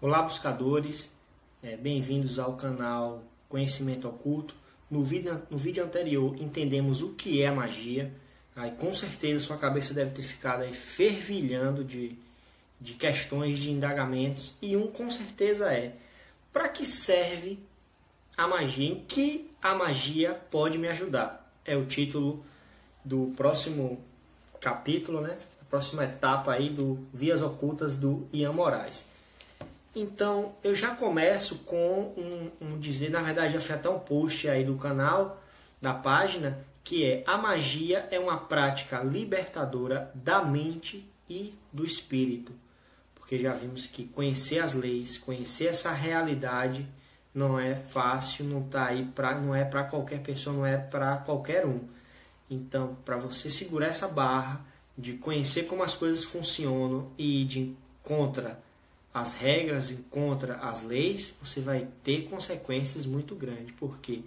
Olá, buscadores, é, bem-vindos ao canal Conhecimento Oculto. No vídeo, no vídeo anterior entendemos o que é a magia. Aí, com certeza sua cabeça deve ter ficado aí fervilhando de, de questões, de indagamentos. E um com certeza é: para que serve a magia? Em que a magia pode me ajudar? É o título do próximo capítulo, né? A próxima etapa aí do Vias Ocultas do Ian Moraes. Então, eu já começo com um, um, dizer, na verdade já foi até um post aí do canal, da página, que é a magia é uma prática libertadora da mente e do espírito. Porque já vimos que conhecer as leis, conhecer essa realidade não é fácil, não tá aí para não é para qualquer pessoa, não é para qualquer um. Então, para você segurar essa barra de conhecer como as coisas funcionam e de contra as regras e contra as leis, você vai ter consequências muito grandes, porque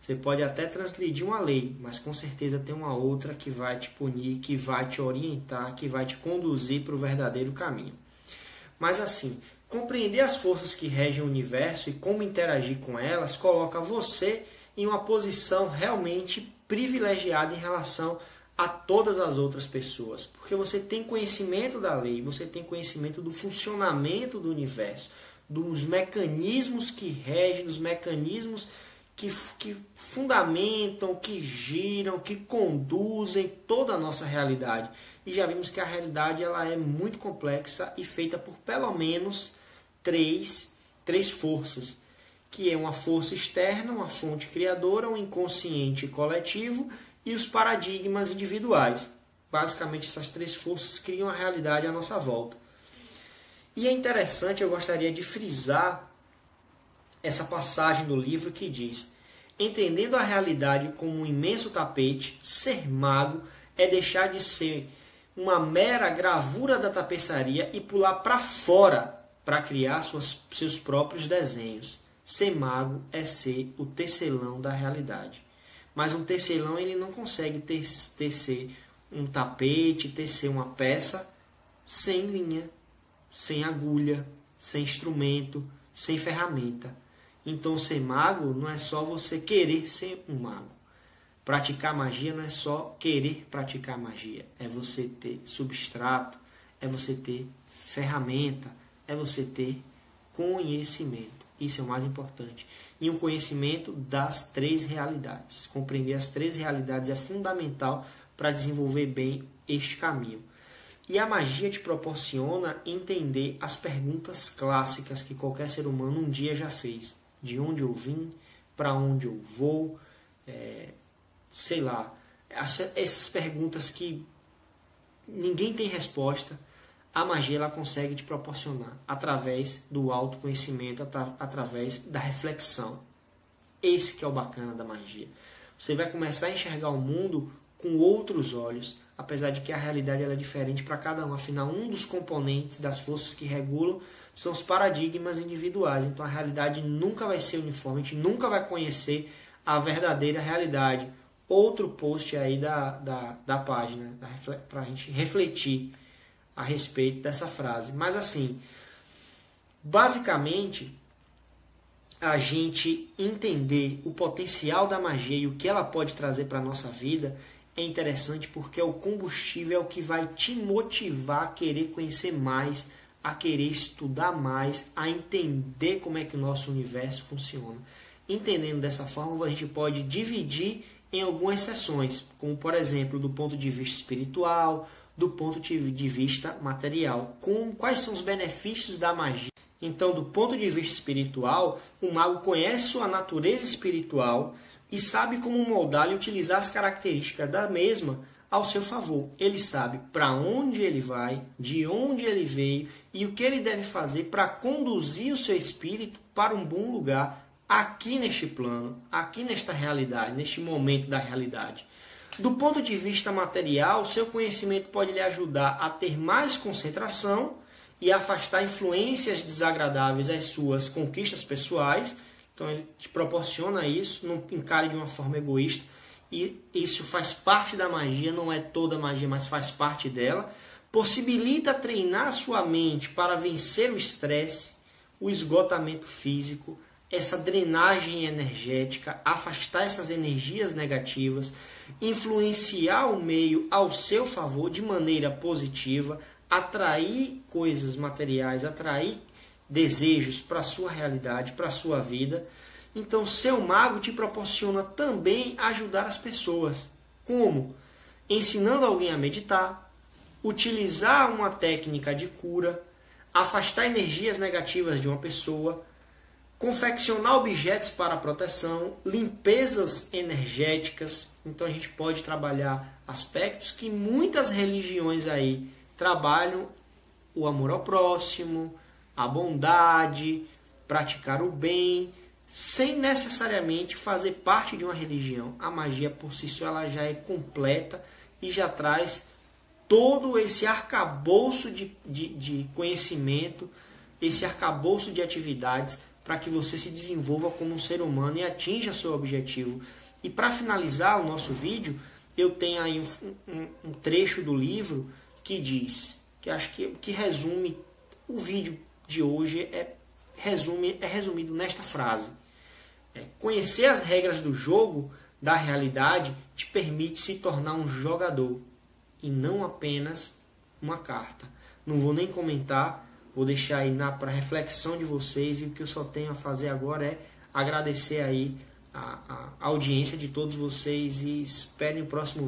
você pode até transgredir uma lei, mas com certeza tem uma outra que vai te punir, que vai te orientar, que vai te conduzir para o verdadeiro caminho. Mas assim, compreender as forças que regem o universo e como interagir com elas coloca você em uma posição realmente privilegiada em relação a todas as outras pessoas, porque você tem conhecimento da lei, você tem conhecimento do funcionamento do universo, dos mecanismos que regem, dos mecanismos que, que fundamentam, que giram, que conduzem toda a nossa realidade. E já vimos que a realidade ela é muito complexa e feita por pelo menos três, três forças, que é uma força externa, uma fonte criadora, um inconsciente coletivo e os paradigmas individuais. Basicamente, essas três forças criam a realidade à nossa volta. E é interessante, eu gostaria de frisar essa passagem do livro que diz: Entendendo a realidade como um imenso tapete, ser mago é deixar de ser uma mera gravura da tapeçaria e pular para fora para criar suas, seus próprios desenhos. Ser mago é ser o tecelão da realidade. Mas um tecelão ele não consegue tecer um tapete, tecer uma peça sem linha, sem agulha, sem instrumento, sem ferramenta. Então ser mago não é só você querer ser um mago. Praticar magia não é só querer praticar magia, é você ter substrato, é você ter ferramenta, é você ter conhecimento. Isso é o mais importante. E um conhecimento das três realidades. Compreender as três realidades é fundamental para desenvolver bem este caminho. E a magia te proporciona entender as perguntas clássicas que qualquer ser humano um dia já fez: de onde eu vim, para onde eu vou, é, sei lá, essas perguntas que ninguém tem resposta a magia ela consegue te proporcionar através do autoconhecimento, através da reflexão. Esse que é o bacana da magia. Você vai começar a enxergar o mundo com outros olhos, apesar de que a realidade ela é diferente para cada um. Afinal, um dos componentes das forças que regulam são os paradigmas individuais. Então a realidade nunca vai ser uniforme, a gente nunca vai conhecer a verdadeira realidade. Outro post aí da, da, da página para a gente refletir a respeito dessa frase. Mas assim, basicamente, a gente entender o potencial da magia e o que ela pode trazer para a nossa vida é interessante porque é o combustível é o que vai te motivar a querer conhecer mais, a querer estudar mais, a entender como é que o nosso universo funciona. Entendendo dessa forma, a gente pode dividir em algumas sessões, como por exemplo, do ponto de vista espiritual, do ponto de vista material. Com quais são os benefícios da magia? Então, do ponto de vista espiritual, o mago conhece sua natureza espiritual e sabe como moldar e utilizar as características da mesma ao seu favor. Ele sabe para onde ele vai, de onde ele veio e o que ele deve fazer para conduzir o seu espírito para um bom lugar aqui neste plano, aqui nesta realidade, neste momento da realidade. Do ponto de vista material, seu conhecimento pode lhe ajudar a ter mais concentração e afastar influências desagradáveis às suas conquistas pessoais. Então ele te proporciona isso, não encare de uma forma egoísta. E isso faz parte da magia, não é toda magia, mas faz parte dela. Possibilita treinar sua mente para vencer o estresse, o esgotamento físico, essa drenagem energética, afastar essas energias negativas, influenciar o meio ao seu favor de maneira positiva, atrair coisas materiais, atrair desejos para a sua realidade, para a sua vida. Então, seu mago te proporciona também ajudar as pessoas. Como? Ensinando alguém a meditar, utilizar uma técnica de cura, afastar energias negativas de uma pessoa, confeccionar objetos para proteção, limpezas energéticas. Então a gente pode trabalhar aspectos que muitas religiões aí trabalham o amor ao próximo, a bondade, praticar o bem, sem necessariamente fazer parte de uma religião. A magia por si só ela já é completa e já traz todo esse arcabouço de, de, de conhecimento, esse arcabouço de atividades para que você se desenvolva como um ser humano e atinja seu objetivo. E para finalizar o nosso vídeo, eu tenho aí um, um, um, trecho do livro que diz, que acho que, que resume o vídeo de hoje, é, resume, é resumido nesta frase. É, conhecer as regras do jogo da realidade te permite se tornar um jogador e não apenas uma carta. Não vou nem comentar, vou deixar aí para reflexão de vocês e o que eu só tenho a fazer agora é agradecer aí a, a audiência de todos vocês e esperem o próximo